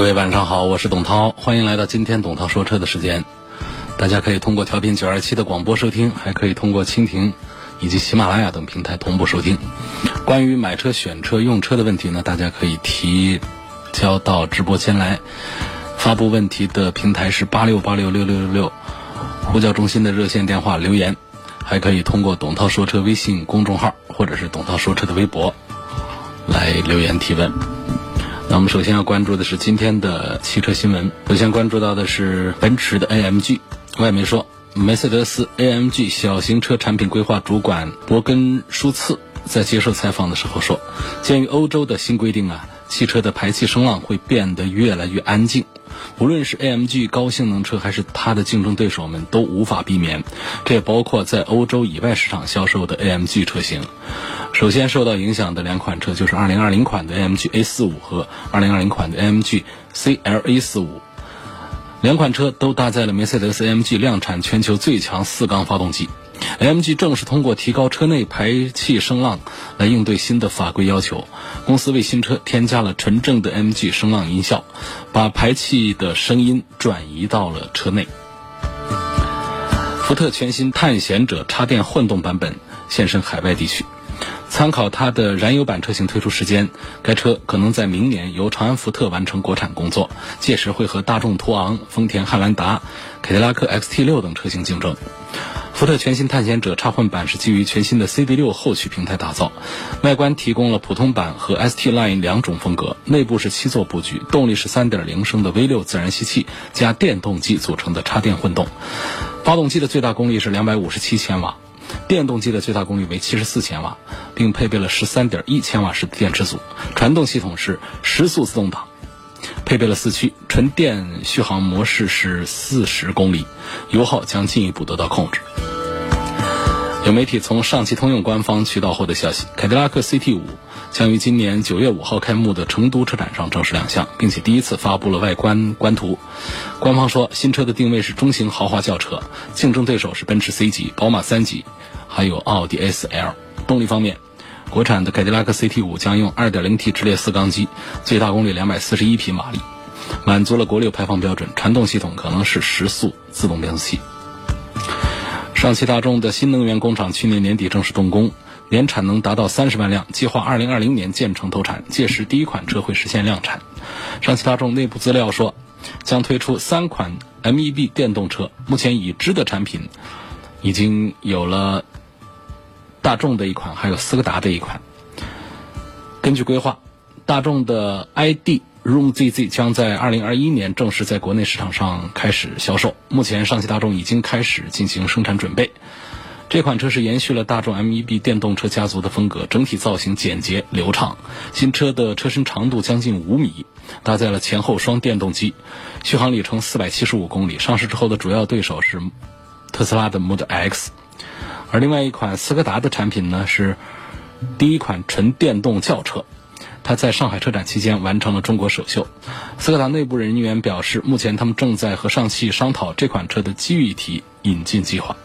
各位晚上好，我是董涛，欢迎来到今天董涛说车的时间。大家可以通过调频九二七的广播收听，还可以通过蜻蜓以及喜马拉雅等平台同步收听。关于买车、选车、用车的问题呢，大家可以提交到直播间来。发布问题的平台是八六八六六六六六，呼叫中心的热线电话留言，还可以通过董涛说车微信公众号或者是董涛说车的微博来留言提问。那我们首先要关注的是今天的汽车新闻。首先关注到的是奔驰的 AMG。外媒说，梅赛德斯 AMG 小型车产品规划主管伯根舒茨在接受采访的时候说，鉴于欧洲的新规定啊，汽车的排气声浪会变得越来越安静。无论是 AMG 高性能车还是它的竞争对手们都无法避免，这也包括在欧洲以外市场销售的 AMG 车型。首先受到影响的两款车就是2020款的 AMG A45 和2020款的 AMG CLA45，两款车都搭载了梅赛德斯 AMG 量产全球最强四缸发动机。AMG 正是通过提高车内排气声浪来应对新的法规要求。公司为新车添加了纯正的 MG 声浪音效，把排气的声音转移到了车内。福特全新探险者插电混动版本现身海外地区。参考它的燃油版车型推出时间，该车可能在明年由长安福特完成国产工作，届时会和大众途昂、丰田汉兰达、凯迪拉克 XT6 等车型竞争。福特全新探险者插混版是基于全新的 CD6 后驱平台打造，外观提供了普通版和 ST Line 两种风格，内部是七座布局，动力是3.0升的 V6 自然吸气加电动机组成的插电混动，发动机的最大功率是257千瓦。电动机的最大功率为七十四千瓦，并配备了十三点一千瓦时的电池组。传动系统是十速自动挡，配备了四驱，纯电续航模式是四十公里，油耗将进一步得到控制。有媒体从上汽通用官方渠道获得消息，凯迪拉克 CT 五将于今年九月五号开幕的成都车展上正式亮相，并且第一次发布了外观官图。官方说，新车的定位是中型豪华轿车，竞争对手是奔驰 C 级、宝马三级。还有奥迪 S L。动力方面，国产的凯迪拉克 CT5 将用 2.0T 直列四缸机，最大功率241匹马力，满足了国六排放标准。传动系统可能是时速自动变速器。上汽大众的新能源工厂去年年底正式动工，年产能达到三十万辆，计划2020年建成投产，届时第一款车会实现量产。上汽大众内部资料说，将推出三款 MEB 电动车，目前已知的产品已经有了。大众的一款，还有斯柯达的一款。根据规划，大众的 ID Room ZZ 将在二零二一年正式在国内市场上开始销售。目前，上汽大众已经开始进行生产准备。这款车是延续了大众 MEB 电动车家族的风格，整体造型简洁流畅。新车的车身长度将近五米，搭载了前后双电动机，续航里程四百七十五公里。上市之后的主要对手是特斯拉的 Model X。而另外一款斯柯达的产品呢，是第一款纯电动轿车，它在上海车展期间完成了中国首秀。斯柯达内部人员表示，目前他们正在和上汽商讨这款车的基于体引进计划。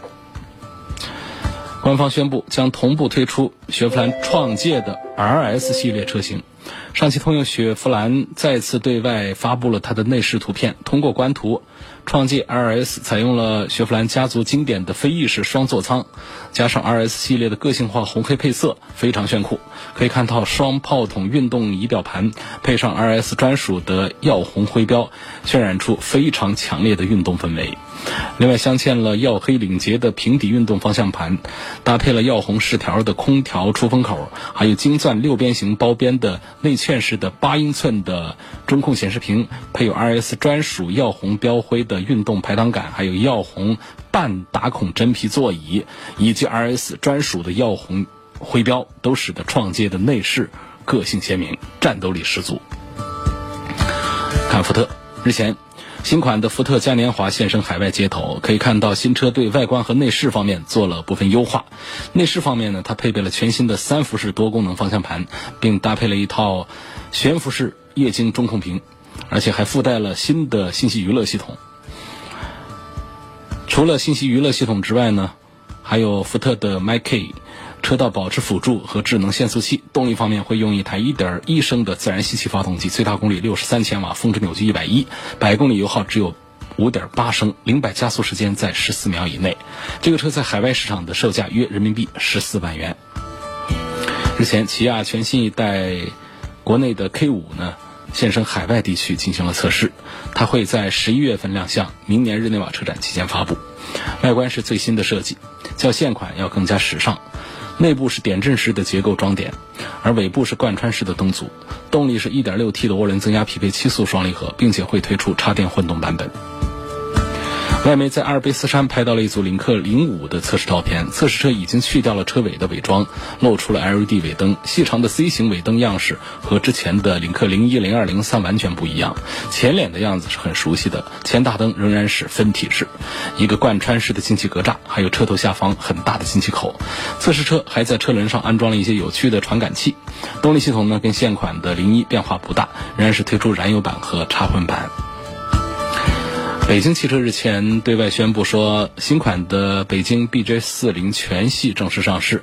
官方宣布将同步推出雪佛兰创界的 RS 系列车型。上汽通用雪佛兰再次对外发布了它的内饰图片，通过官图。创界 RS 采用了雪佛兰家族经典的飞翼式双座舱，加上 RS 系列的个性化红黑配色，非常炫酷。可以看到双炮筒运动仪表盘，配上 RS 专属的耀红徽标，渲染出非常强烈的运动氛围。另外镶嵌了耀黑领结的平底运动方向盘，搭配了耀红饰条的空调出风口，还有金钻六边形包边的内嵌式的八英寸的中控显示屏，配有 RS 专属耀红标徽的运动排挡杆，还有耀红半打孔真皮座椅，以及 RS 专属的耀红徽标，都使得创界的内饰个性鲜明，战斗力十足。看福特。日前，新款的福特嘉年华现身海外街头，可以看到新车对外观和内饰方面做了部分优化。内饰方面呢，它配备了全新的三辐式多功能方向盘，并搭配了一套悬浮式液晶中控屏，而且还附带了新的信息娱乐系统。除了信息娱乐系统之外呢，还有福特的 MyKey。车道保持辅助和智能限速器，动力方面会用一台1.1升的自然吸气发动机，最大功率63千瓦，峰值扭矩110，百公里油耗只有5.8升，零百加速时间在14秒以内。这个车在海外市场的售价约人民币14万元。日前，起亚全新一代国内的 K5 呢，现身海外地区进行了测试，它会在11月份亮相，明年日内瓦车展期间发布。外观是最新的设计，较现款要更加时尚。内部是点阵式的结构装点，而尾部是贯穿式的灯组。动力是一.点六 T 的涡轮增压匹配七速双离合，并且会推出插电混动版本。外媒在阿尔卑斯山拍到了一组领克零五的测试照片，测试车已经去掉了车尾的伪装，露出了 LED 尾灯，细长的 C 型尾灯样式和之前的领克零一、零二、零三完全不一样。前脸的样子是很熟悉的，前大灯仍然是分体式，一个贯穿式的进气格栅，还有车头下方很大的进气口。测试车还在车轮上安装了一些有趣的传感器。动力系统呢，跟现款的零一变化不大，仍然是推出燃油版和插混版。北京汽车日前对外宣布说，新款的北京 BJ 四零全系正式上市。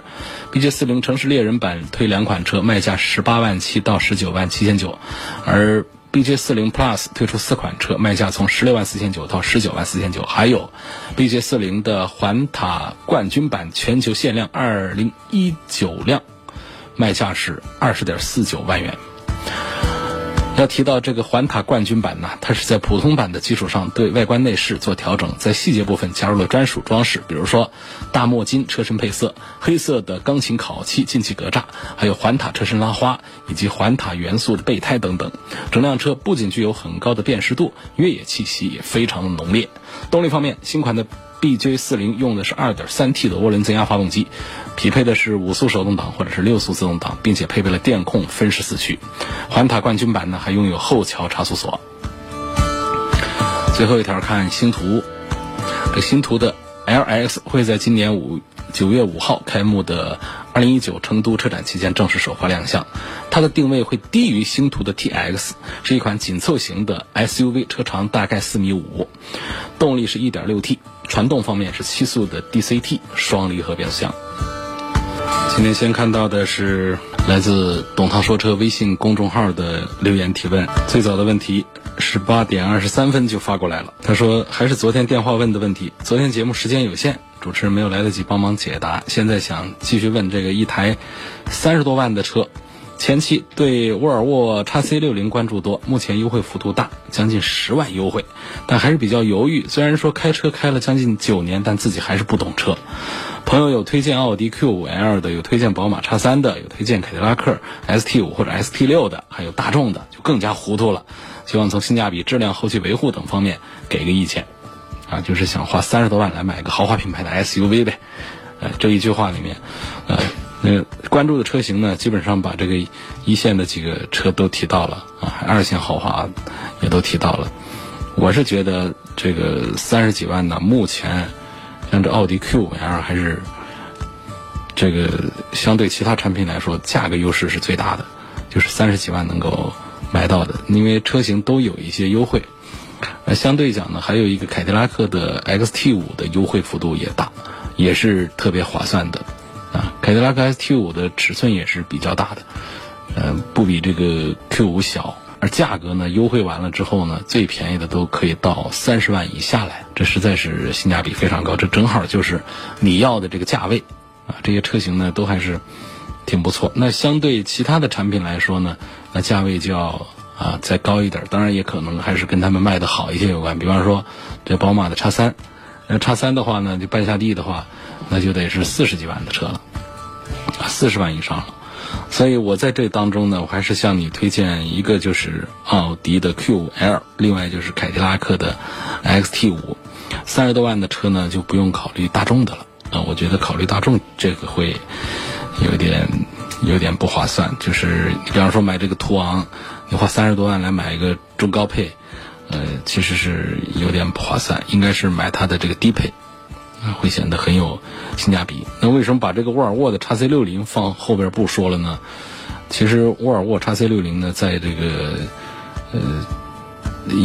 BJ 四零城市猎人版推两款车，卖价十八万七到十九万七千九，而 BJ 四零 Plus 推出四款车，卖价从十六万四千九到十九万四千九。还有 BJ 四零的环塔冠军版全球限量二零一九辆，卖价是二十点四九万元。要提到这个环塔冠军版呢，它是在普通版的基础上对外观内饰做调整，在细节部分加入了专属装饰，比如说大墨金车身配色、黑色的钢琴烤漆进气格栅，还有环塔车身拉花以及环塔元素的备胎等等。整辆车不仅具有很高的辨识度，越野气息也非常的浓烈。动力方面，新款的。BJ 四零用的是 2.3T 的涡轮增压发动机，匹配的是五速手动挡或者是六速自动挡，并且配备了电控分时四驱。环塔冠军版呢还拥有后桥差速锁。最后一条看星途，这星途的 LX 会在今年五九月五号开幕的2019成都车展期间正式首发亮相。它的定位会低于星途的 TX，是一款紧凑型的 SUV，车长大概四米五，动力是一点六 T。传动方面是七速的 DCT 双离合变速箱。今天先看到的是来自“董涛说车”微信公众号的留言提问。最早的问题是八点二十三分就发过来了。他说还是昨天电话问的问题，昨天节目时间有限，主持人没有来得及帮忙解答。现在想继续问这个一台三十多万的车。前期对沃尔沃 x C 六零关注多，目前优惠幅度大，将近十万优惠，但还是比较犹豫。虽然说开车开了将近九年，但自己还是不懂车。朋友有推荐奥迪 Q 五 L 的，有推荐宝马 x 三的，有推荐凯迪拉克 ST 五或者 ST 六的，还有大众的，就更加糊涂了。希望从性价比、质量、后期维护等方面给个意见。啊，就是想花三十多万来买个豪华品牌的 SUV 呗。呃，这一句话里面，呃。那关注的车型呢，基本上把这个一线的几个车都提到了啊，二线豪华也都提到了。我是觉得这个三十几万呢，目前像这奥迪 Q5L 还是这个相对其他产品来说，价格优势是最大的，就是三十几万能够买到的，因为车型都有一些优惠。呃，相对讲呢，还有一个凯迪拉克的 XT5 的优惠幅度也大，也是特别划算的。啊，凯迪拉克 ST 五的尺寸也是比较大的，呃，不比这个 Q 五小，而价格呢，优惠完了之后呢，最便宜的都可以到三十万以下来，这实在是性价比非常高，这正好就是你要的这个价位，啊，这些车型呢都还是挺不错。那相对其他的产品来说呢，那价位就要啊再高一点，当然也可能还是跟他们卖的好一些有关，比方说这宝马的叉三。那叉三的话呢，就半下地的话，那就得是四十几万的车了，四十万以上了。所以我在这当中呢，我还是向你推荐一个，就是奥迪的 Q5L，另外就是凯迪拉克的 XT5。三十多万的车呢，就不用考虑大众的了。啊，我觉得考虑大众这个会有点有点不划算。就是比方说买这个途昂，你花三十多万来买一个中高配。呃，其实是有点不划算，应该是买它的这个低配，会显得很有性价比。那为什么把这个沃尔沃的 x C 六零放后边不说了呢？其实沃尔沃 x C 六零呢，在这个呃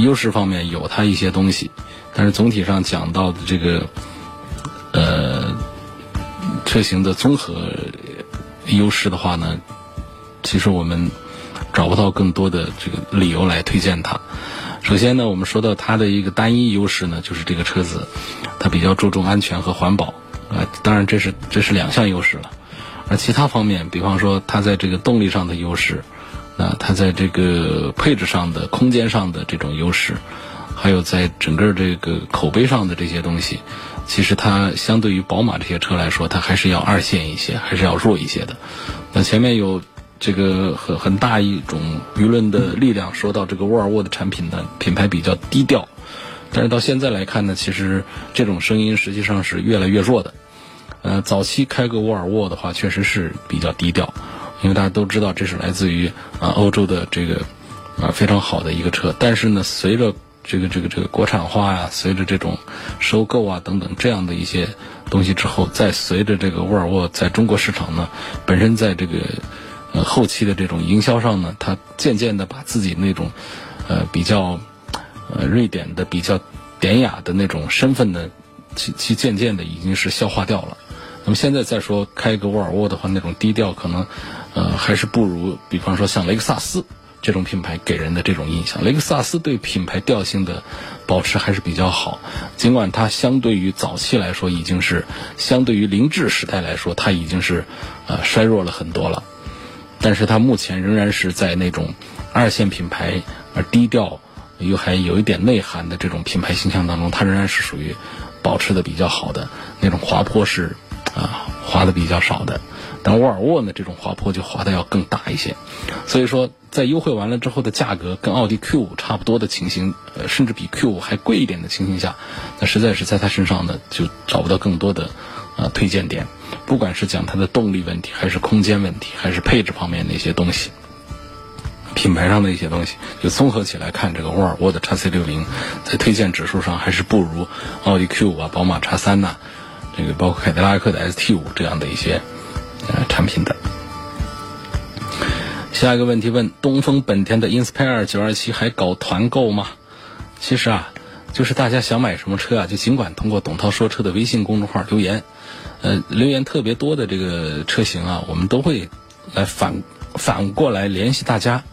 优势方面有它一些东西，但是总体上讲到的这个呃车型的综合优势的话呢，其实我们找不到更多的这个理由来推荐它。首先呢，我们说到它的一个单一优势呢，就是这个车子它比较注重安全和环保啊，当然这是这是两项优势了。而其他方面，比方说它在这个动力上的优势，啊，它在这个配置上的、空间上的这种优势，还有在整个这个口碑上的这些东西，其实它相对于宝马这些车来说，它还是要二线一些，还是要弱一些的。那前面有这个很很大一种舆论的力量，说到这个沃尔沃的产品呢，品牌比较低调，但是到现在来看呢，其实这种声音实际上是越来越弱的。呃，早期开个沃尔沃的话，确实是比较低调，因为大家都知道这是来自于啊欧洲的这个啊非常好的一个车。但是呢，随着这个这个这个国产化呀，随着这种收购啊等等这样的一些东西之后，再随着这个沃尔沃在中国市场呢，本身在这个后期的这种营销上呢，它渐渐的把自己那种呃比较呃瑞典的比较典雅的那种身份呢，其其渐渐的已经是消化掉了。那么现在再说开一个沃尔沃的话，那种低调可能，呃，还是不如，比方说像雷克萨斯这种品牌给人的这种印象。雷克萨斯对品牌调性的保持还是比较好，尽管它相对于早期来说已经是，相对于凌志时代来说，它已经是，呃，衰弱了很多了。但是它目前仍然是在那种二线品牌而低调又还有一点内涵的这种品牌形象当中，它仍然是属于保持的比较好的那种滑坡式。啊，滑的比较少的，但沃尔沃呢，这种滑坡就滑的要更大一些。所以说，在优惠完了之后的价格跟奥迪 Q 五差不多的情形，呃，甚至比 Q 五还贵一点的情形下，那实在是在它身上呢，就找不到更多的啊推荐点。不管是讲它的动力问题，还是空间问题，还是配置方面的一些东西，品牌上的一些东西，就综合起来看，这个沃尔沃的 x C 六零在推荐指数上还是不如奥迪 Q 五啊、宝马 x 三呐。这个包括凯迪拉克的 ST 五这样的一些呃产品的。下一个问题问：东风本田的 Inspire 927还搞团购吗？其实啊，就是大家想买什么车啊，就尽管通过董涛说车的微信公众号留言。呃，留言特别多的这个车型啊，我们都会来反反过来联系大家，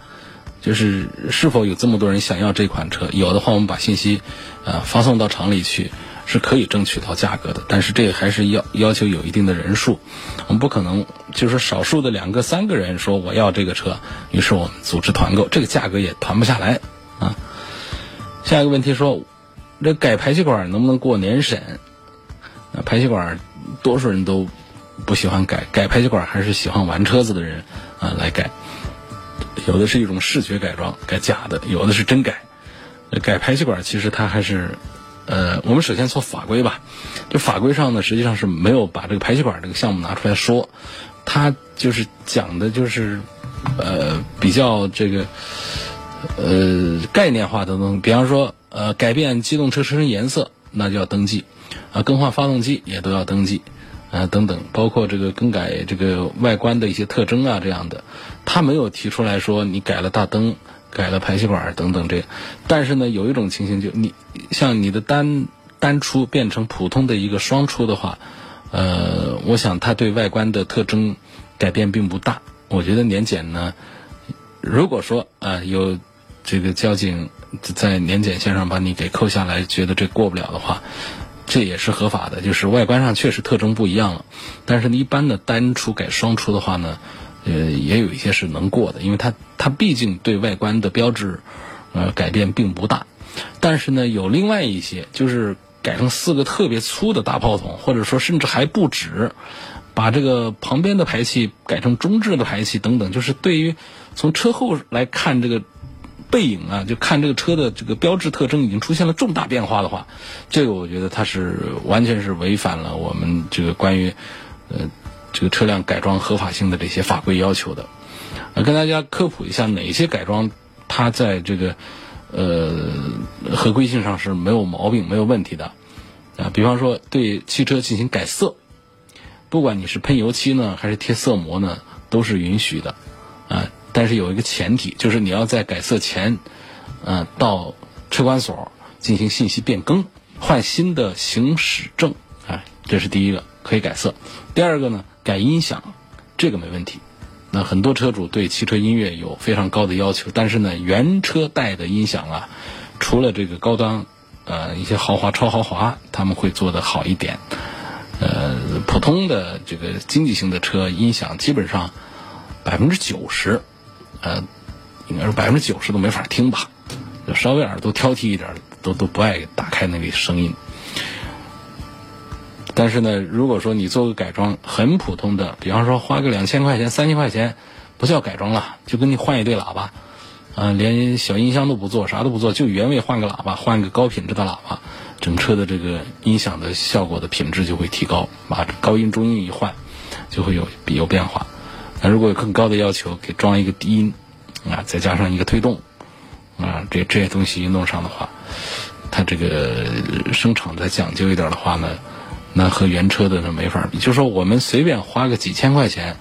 就是是否有这么多人想要这款车？有的话，我们把信息呃发送到厂里去。是可以争取到价格的，但是这还是要要求有一定的人数，我们不可能就是少数的两个三个人说我要这个车，于是我们组织团购，这个价格也团不下来啊。下一个问题说，这改排气管能不能过年审？那排气管多数人都不喜欢改，改排气管还是喜欢玩车子的人啊来改，有的是一种视觉改装，改假的，有的是真改。改排气管其实它还是。呃，我们首先从法规吧，就法规上呢，实际上是没有把这个排气管这个项目拿出来说，它就是讲的就是，呃，比较这个，呃，概念化的东西，比方说，呃，改变机动车车身颜色，那就要登记，啊，更换发动机也都要登记，啊，等等，包括这个更改这个外观的一些特征啊，这样的，他没有提出来说你改了大灯。改了排气管等等这，但是呢，有一种情形就你像你的单单出变成普通的一个双出的话，呃，我想它对外观的特征改变并不大。我觉得年检呢，如果说啊有这个交警在年检线上把你给扣下来，觉得这过不了的话，这也是合法的，就是外观上确实特征不一样了。但是，一般的单出改双出的话呢。呃，也有一些是能过的，因为它它毕竟对外观的标志，呃，改变并不大。但是呢，有另外一些，就是改成四个特别粗的大炮筒，或者说甚至还不止，把这个旁边的排气改成中置的排气等等，就是对于从车后来看这个背影啊，就看这个车的这个标志特征已经出现了重大变化的话，这个我觉得它是完全是违反了我们这个关于呃。这个车辆改装合法性的这些法规要求的，呃，跟大家科普一下哪些改装它在这个呃，合规性上是没有毛病、没有问题的。啊，比方说对汽车进行改色，不管你是喷油漆呢，还是贴色膜呢，都是允许的。啊，但是有一个前提，就是你要在改色前，嗯，到车管所进行信息变更，换新的行驶证。哎，这是第一个，可以改色。第二个呢，改音响，这个没问题。那很多车主对汽车音乐有非常高的要求，但是呢，原车带的音响啊，除了这个高端，呃，一些豪华、超豪华，他们会做的好一点。呃，普通的这个经济型的车音响，基本上百分之九十，呃，应该说百分之九十都没法听吧，稍微耳朵挑剔一点，都都不爱打开那个声音。但是呢，如果说你做个改装，很普通的，比方说花个两千块钱、三千块钱，不叫改装了，就跟你换一对喇叭，啊，连小音箱都不做，啥都不做，就原位换个喇叭，换个高品质的喇叭，整车的这个音响的效果的品质就会提高，把高音中音一换，就会有有变化。那如果有更高的要求，给装一个低音，啊，再加上一个推动，啊，这这些东西一弄上的话，它这个声场再讲究一点的话呢。那和原车的那没法比，就说我们随便花个几千块钱，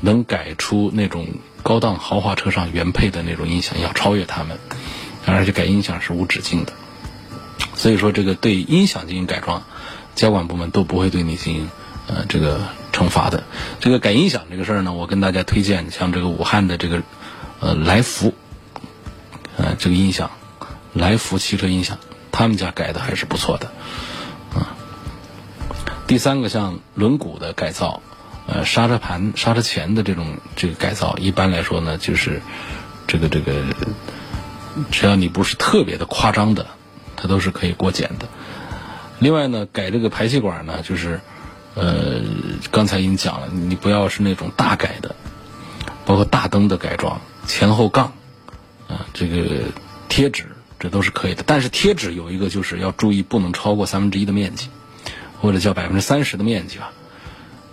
能改出那种高档豪华车上原配的那种音响，要超越他们，而且改音响是无止境的。所以说，这个对音响进行改装，交管部门都不会对你进行呃这个惩罚的。这个改音响这个事儿呢，我跟大家推荐像这个武汉的这个呃来福，呃这个音响，来福汽车音响，他们家改的还是不错的。啊第三个像轮毂的改造，呃，刹车盘、刹车钳的这种这个改造，一般来说呢，就是这个这个，只要你不是特别的夸张的，它都是可以过检的。另外呢，改这个排气管呢，就是呃，刚才已经讲了，你不要是那种大改的，包括大灯的改装、前后杠啊，这个贴纸这都是可以的。但是贴纸有一个就是要注意，不能超过三分之一的面积。或者叫百分之三十的面积吧。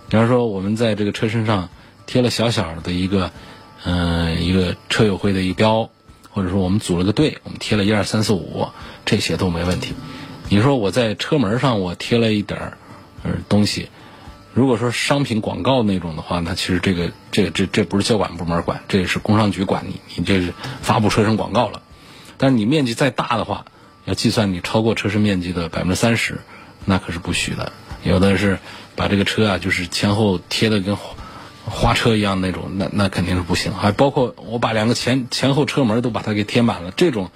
比方说，我们在这个车身上贴了小小的一个，嗯，一个车友会的一个标，或者说我们组了个队，我们贴了一二三四五，这些都没问题。你说我在车门上我贴了一点儿呃东西，如果说商品广告那种的话，那其实这个这这这不是交管部门管，这也是工商局管你，你这是发布车身广告了。但是你面积再大的话，要计算你超过车身面积的百分之三十。那可是不许的，有的是把这个车啊，就是前后贴的跟花车一样那种，那那肯定是不行。还包括我把两个前前后车门都把它给贴满了，这种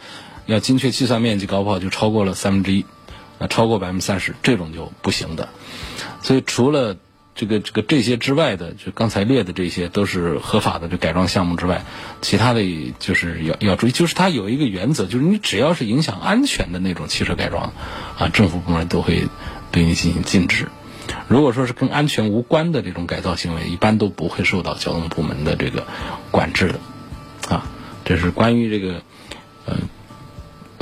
要精确计算面积，搞不好就超过了三分之一，那超过百分之三十，这种就不行的。所以除了这个这个这些之外的，就刚才列的这些都是合法的这改装项目之外，其他的就是要要注意，就是它有一个原则，就是你只要是影响安全的那种汽车改装，啊，政府部门都会对你进行禁止。如果说是跟安全无关的这种改造行为，一般都不会受到交通部门的这个管制的。啊，这是关于这个，嗯。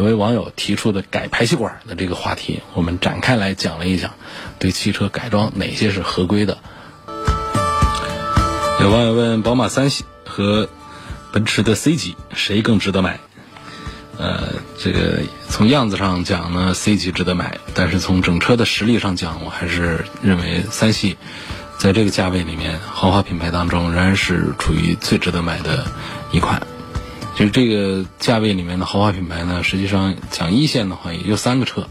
有位网友提出的改排气管的这个话题，我们展开来讲了一讲，对汽车改装哪些是合规的。有网友问：宝马三系和奔驰的 C 级谁更值得买？呃，这个从样子上讲呢，C 级值得买，但是从整车的实力上讲，我还是认为三系在这个价位里面，豪华品牌当中仍然是处于最值得买的一款。就是这个价位里面的豪华品牌呢，实际上讲一线的话，也就三个车，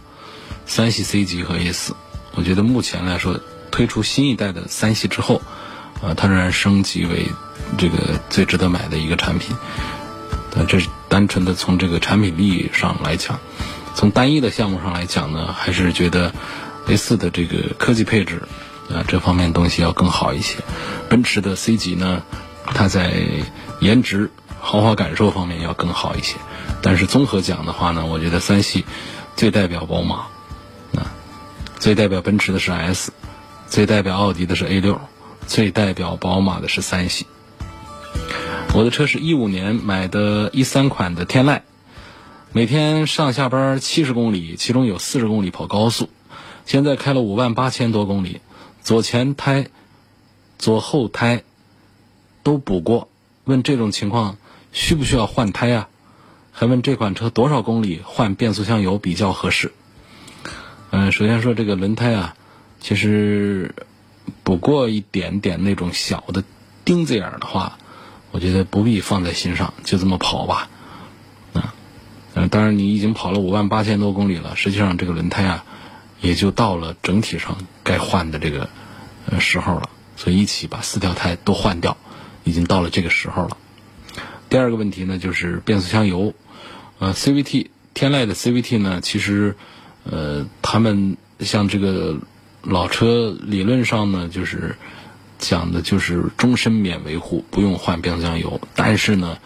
三系 C 级和 A 四。我觉得目前来说，推出新一代的三系之后，啊，它仍然升级为这个最值得买的一个产品。呃，这是单纯的从这个产品力上来讲，从单一的项目上来讲呢，还是觉得 A 四的这个科技配置啊这方面东西要更好一些。奔驰的 C 级呢，它在颜值。豪华感受方面要更好一些，但是综合讲的话呢，我觉得三系最代表宝马，啊，最代表奔驰的是 S，最代表奥迪的是 A 六，最代表宝马的是三系。我的车是一五年买的一三款的天籁，每天上下班七十公里，其中有四十公里跑高速，现在开了五万八千多公里，左前胎、左后胎都补过，问这种情况。需不需要换胎啊？还问这款车多少公里换变速箱油比较合适？嗯，首先说这个轮胎啊，其实补过一点点那种小的钉子眼儿的话，我觉得不必放在心上，就这么跑吧。啊，嗯，当然你已经跑了五万八千多公里了，实际上这个轮胎啊，也就到了整体上该换的这个时候了，所以一起把四条胎都换掉，已经到了这个时候了。第二个问题呢，就是变速箱油，呃，CVT 天籁的 CVT 呢，其实。呃，他们像这个老车，理论上呢，就是讲的就是终身免维护，不用换变速箱油。但是呢，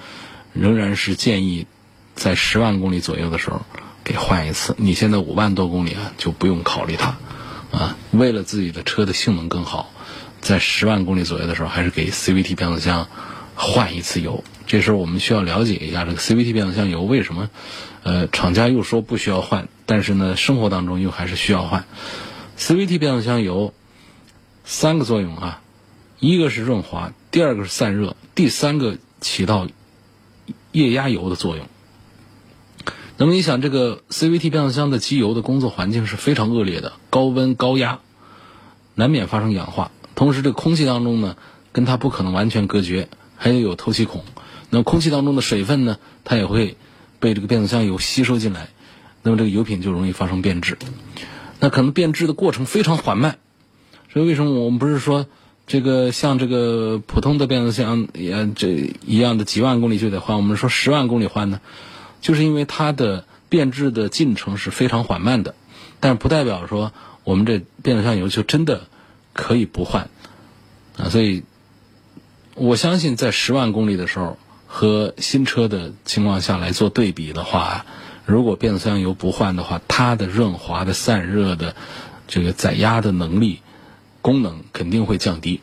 仍然是建议在十万公里左右的时候给换一次。你现在五万多公里啊，就不用考虑它啊。为了自己的车的性能更好，在十万公里左右的时候，还是给 CVT 变速箱换一次油。这时候我们需要了解一下这个 CVT 变速箱油为什么，呃，厂家又说不需要换。但是呢，生活当中又还是需要换 CVT 变速箱油，三个作用啊，一个是润滑，第二个是散热，第三个起到液压油的作用。那么你想，这个 CVT 变速箱的机油的工作环境是非常恶劣的，高温高压，难免发生氧化。同时，这空气当中呢，跟它不可能完全隔绝，还有有透气孔。那空气当中的水分呢，它也会被这个变速箱油吸收进来。那么这个油品就容易发生变质，那可能变质的过程非常缓慢，所以为什么我们不是说这个像这个普通的变速箱也这一样的几万公里就得换，我们说十万公里换呢？就是因为它的变质的进程是非常缓慢的，但是不代表说我们这变速箱油就真的可以不换啊，所以我相信在十万公里的时候和新车的情况下来做对比的话。如果变速箱油不换的话，它的润滑的散热的这个载压的能力功能肯定会降低。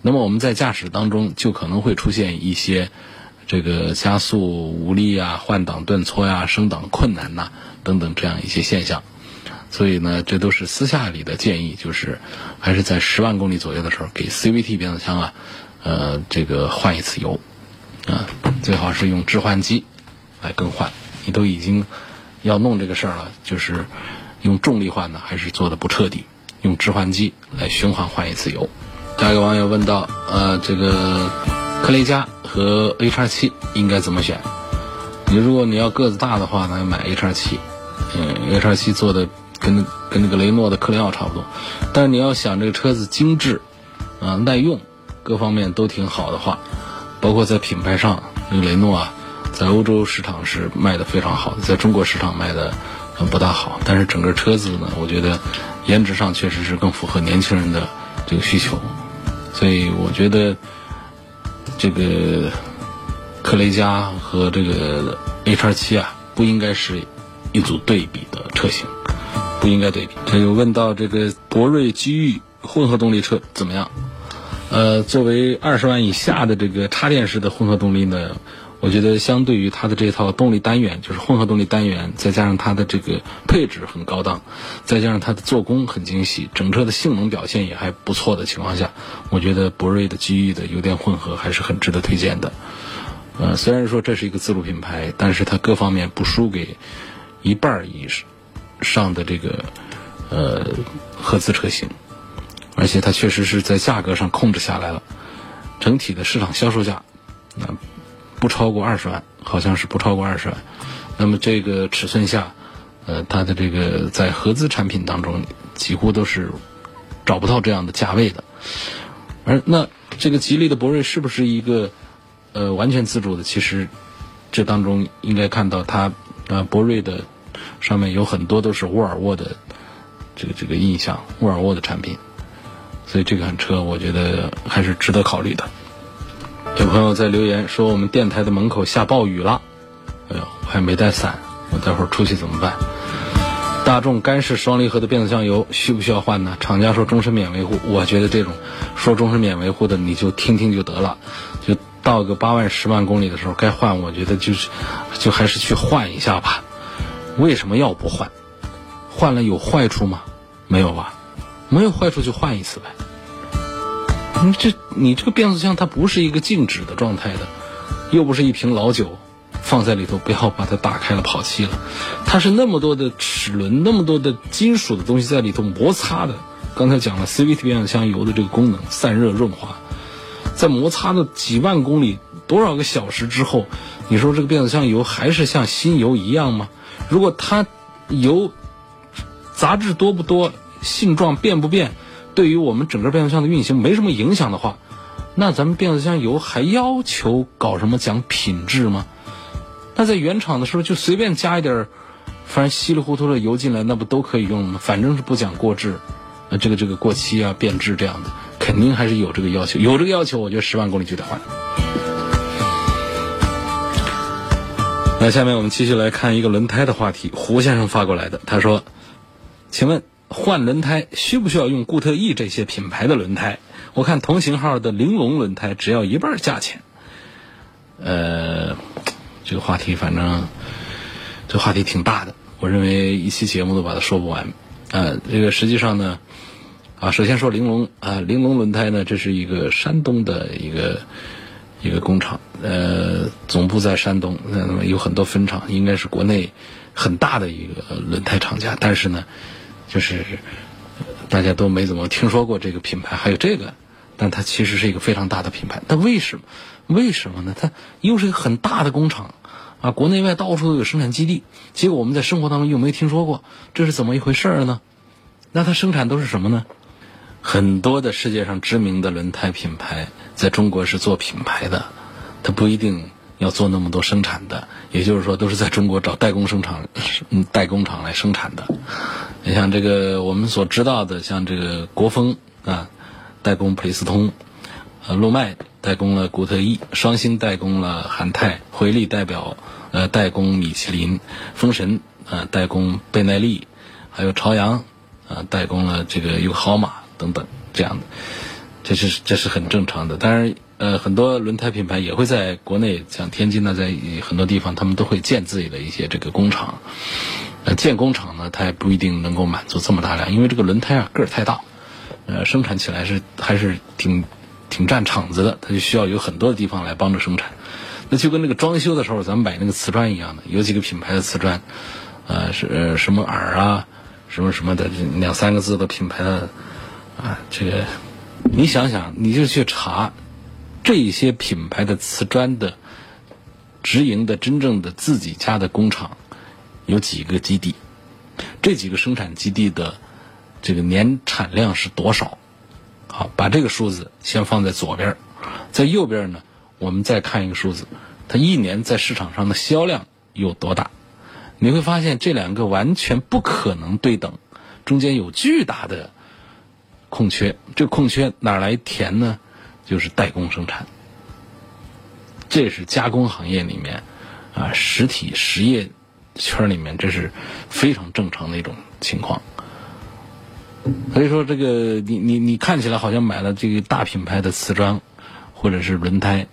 那么我们在驾驶当中就可能会出现一些这个加速无力啊、换挡顿挫呀、升档困难呐等等这样一些现象。所以呢，这都是私下里的建议，就是还是在十万公里左右的时候给 CVT 变速箱啊，呃，这个换一次油啊，最好是用置换机来更换。你都已经要弄这个事儿了，就是用重力换呢，还是做的不彻底？用置换机来循环换一次油。下一个网友问到：呃，这个科雷嘉和 A 叉七应该怎么选？你如果你要个子大的话呢，买 A 叉七。嗯，A 叉七做的跟跟那个雷诺的克雷奥差不多。但是你要想这个车子精致啊、耐用，各方面都挺好的话，包括在品牌上，那个雷诺啊。在欧洲市场是卖的非常好的，在中国市场卖的不大好。但是整个车子呢，我觉得颜值上确实是更符合年轻人的这个需求。所以我觉得这个克雷嘉和这个 A 叉七啊，不应该是一组对比的车型，不应该对比。这就问到这个博瑞机遇混合动力车怎么样？呃，作为二十万以下的这个插电式的混合动力呢？我觉得相对于它的这套动力单元，就是混合动力单元，再加上它的这个配置很高档，再加上它的做工很精细，整车的性能表现也还不错的情况下，我觉得博瑞的机遇的油电混合还是很值得推荐的。呃，虽然说这是一个自主品牌，但是它各方面不输给一半以上的这个呃合资车型，而且它确实是在价格上控制下来了，整体的市场销售价那。不超过二十万，好像是不超过二十万。那么这个尺寸下，呃，它的这个在合资产品当中几乎都是找不到这样的价位的。而那这个吉利的博瑞是不是一个呃完全自主的？其实这当中应该看到它啊，博瑞的上面有很多都是沃尔沃的这个这个印象，沃尔沃的产品。所以这款车我觉得还是值得考虑的。有朋友在留言说我们电台的门口下暴雨了，哎呦，我还没带伞，我待会儿出去怎么办？大众干式双离合的变速箱油需不需要换呢？厂家说终身免维护，我觉得这种说终身免维护的你就听听就得了，就到个八万十万公里的时候该换，我觉得就是就还是去换一下吧。为什么要不换？换了有坏处吗？没有吧？没有坏处就换一次呗。你这，你这个变速箱它不是一个静止的状态的，又不是一瓶老酒，放在里头，不要把它打开了跑气了。它是那么多的齿轮，那么多的金属的东西在里头摩擦的。刚才讲了 CVT 变速箱油的这个功能，散热润滑，在摩擦的几万公里、多少个小时之后，你说这个变速箱油还是像新油一样吗？如果它油杂质多不多，性状变不变，对于我们整个变速箱的运行没什么影响的话，那咱们变速箱油还要求搞什么讲品质吗？那在原厂的时候就随便加一点儿，反正稀里糊涂的油进来，那不都可以用吗？反正是不讲过质，呃，这个这个过期啊、变质这样的，肯定还是有这个要求。有这个要求，我觉得十万公里就得换。那下面我们继续来看一个轮胎的话题，胡先生发过来的，他说：“请问换轮胎需不需要用固特异这些品牌的轮胎？我看同型号的玲珑轮胎只要一半价钱。”呃。这个话题反正，这话题挺大的，我认为一期节目都把它说不完。呃，这个实际上呢，啊，首先说玲珑啊，玲珑轮胎呢，这是一个山东的一个一个工厂，呃，总部在山东，那么有很多分厂，应该是国内很大的一个轮胎厂家。但是呢，就是大家都没怎么听说过这个品牌，还有这个，但它其实是一个非常大的品牌。但为什么？为什么呢？它又是一个很大的工厂，啊，国内外到处都有生产基地，结果我们在生活当中又没听说过，这是怎么一回事呢？那它生产都是什么呢？很多的世界上知名的轮胎品牌在中国是做品牌的，它不一定要做那么多生产的，也就是说都是在中国找代工生产，嗯，代工厂来生产的。你像这个我们所知道的，像这个国风啊，代工普利司通，呃，路迈。代工了固特异，双星代工了韩泰，回力代表呃代工米其林，风神呃代工倍耐力，还有朝阳啊代工了这个有好马等等这样的，这是这是很正常的。当然呃很多轮胎品牌也会在国内，像天津呢，在很多地方他们都会建自己的一些这个工厂。呃建工厂呢，它也不一定能够满足这么大量，因为这个轮胎啊个儿太大，呃生产起来是还是挺。挺占场子的，它就需要有很多的地方来帮着生产。那就跟那个装修的时候，咱们买那个瓷砖一样的，有几个品牌的瓷砖，呃，是什么耳啊，什么什么的，两三个字的品牌的，啊，这个你想想，你就去查这些品牌的瓷砖的直营的真正的自己家的工厂有几个基地，这几个生产基地的这个年产量是多少？好，把这个数字先放在左边，在右边呢，我们再看一个数字，它一年在市场上的销量有多大？你会发现这两个完全不可能对等，中间有巨大的空缺。这空缺哪来填呢？就是代工生产，这是加工行业里面啊，实体实业圈里面这是非常正常的一种情况。所以说，这个你你你看起来好像买了这个大品牌的瓷砖，或者是轮胎，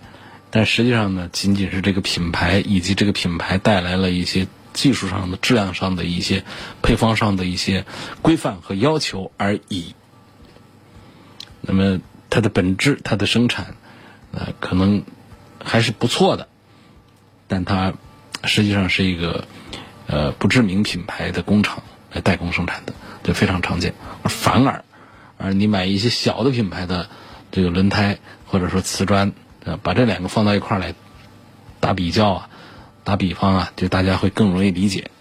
但实际上呢，仅仅是这个品牌以及这个品牌带来了一些技术上的、质量上的一些配方上的一些规范和要求而已。那么它的本质、它的生产，呃，可能还是不错的，但它实际上是一个呃不知名品牌的工厂来代工生产的。这非常常见，反而，而你买一些小的品牌的这个轮胎或者说瓷砖，呃，把这两个放到一块来打比较啊，打比方啊，就大家会更容易理解。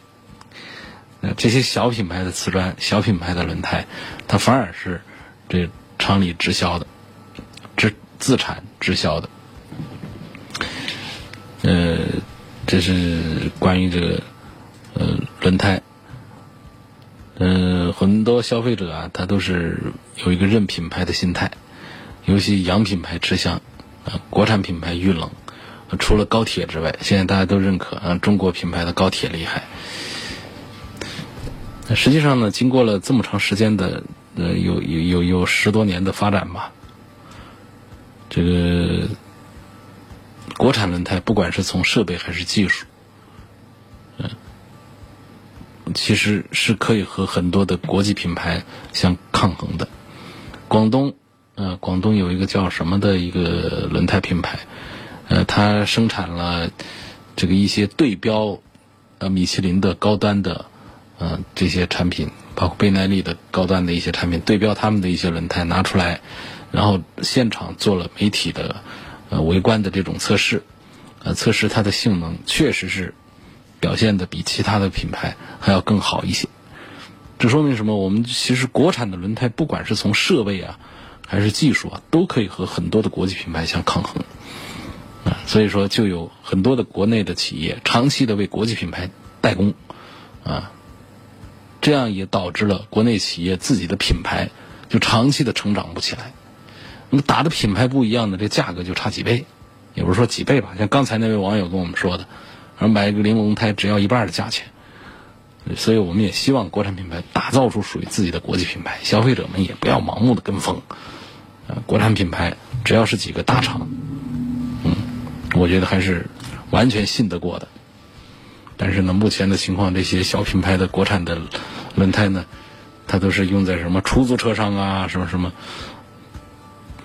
呃，这些小品牌的瓷砖、小品牌的轮胎，它反而是这厂里直销的，自产直销的。呃，这是关于这个呃轮胎。呃，很多消费者啊，他都是有一个认品牌的心态，尤其洋品牌吃香，啊，国产品牌遇冷。除了高铁之外，现在大家都认可啊，中国品牌的高铁厉害。那实际上呢，经过了这么长时间的，呃，有有有有十多年的发展吧，这个国产轮胎，不管是从设备还是技术。嗯其实是可以和很多的国际品牌相抗衡的。广东，呃，广东有一个叫什么的一个轮胎品牌，呃，它生产了这个一些对标呃米其林的高端的呃这些产品，包括倍耐力的高端的一些产品，对标他们的一些轮胎拿出来，然后现场做了媒体的呃围观的这种测试，呃测试它的性能确实是表现的比其他的品牌还要更好一些。这说明什么？我们其实国产的轮胎，不管是从设备啊，还是技术啊，都可以和很多的国际品牌相抗衡。啊，所以说就有很多的国内的企业长期的为国际品牌代工，啊，这样也导致了国内企业自己的品牌就长期的成长不起来。那么打的品牌不一样的，这价格就差几倍，也不是说几倍吧。像刚才那位网友跟我们说的，而买一个玲珑胎只要一半的价钱。所以我们也希望国产品牌打造出属于自己的国际品牌，消费者们也不要盲目的跟风。呃，国产品牌只要是几个大厂。嗯我觉得还是完全信得过的，但是呢，目前的情况，这些小品牌的国产的轮胎呢，它都是用在什么出租车上啊，什么什么。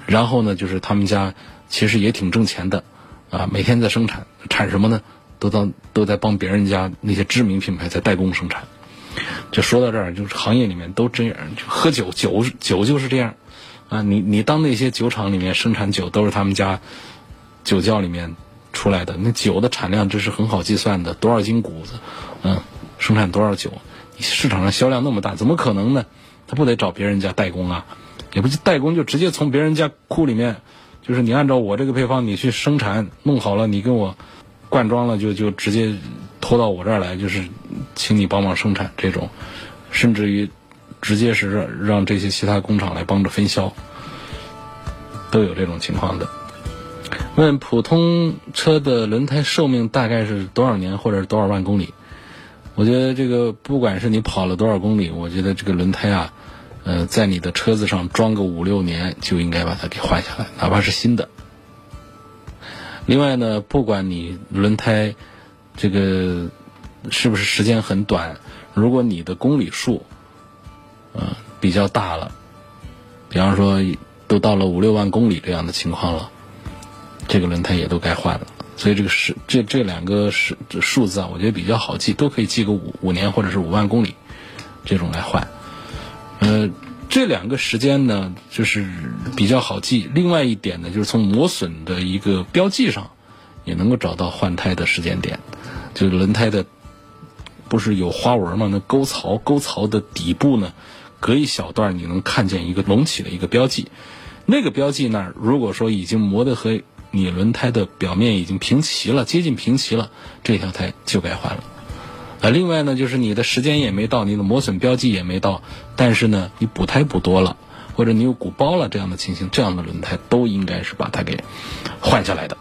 然后呢，就是他们家其实也挺挣钱的，啊，每天在生产，产什么呢？都当都在帮别人家那些知名品牌在代工生产。就说到这儿，就是行业里面都这样，就喝酒酒酒就是这样，啊，你你当那些酒厂里面生产酒都是他们家。酒窖里面出来的那酒的产量，这是很好计算的，多少斤谷子，嗯，生产多少酒，市场上销量那么大，怎么可能呢？他不得找别人家代工啊？也不是代工，就直接从别人家库里面，就是你按照我这个配方，你去生产弄好了，你跟我灌装了，就就直接拖到我这儿来，就是请你帮忙生产这种，甚至于直接是让让这些其他工厂来帮着分销，都有这种情况的。问普通车的轮胎寿命大概是多少年，或者是多少万公里？我觉得这个不管是你跑了多少公里，我觉得这个轮胎啊，呃，在你的车子上装个五六年就应该把它给换下来，哪怕是新的。另外呢，不管你轮胎这个是不是时间很短，如果你的公里数，呃，比较大了，比方说都到了五六万公里这样的情况了。这个轮胎也都该换了，所以这个是这这两个是数字啊，我觉得比较好记，都可以记个五五年或者是五万公里这种来换。呃，这两个时间呢，就是比较好记。另外一点呢，就是从磨损的一个标记上，也能够找到换胎的时间点。就是轮胎的不是有花纹吗？那沟槽沟槽的底部呢，隔一小段你能看见一个隆起的一个标记。那个标记那儿，如果说已经磨得和你轮胎的表面已经平齐了，接近平齐了，这条胎就该换了。啊，另外呢，就是你的时间也没到，你的磨损标记也没到，但是呢，你补胎补多了，或者你有鼓包了这样的情形，这样的轮胎都应该是把它给换下来的。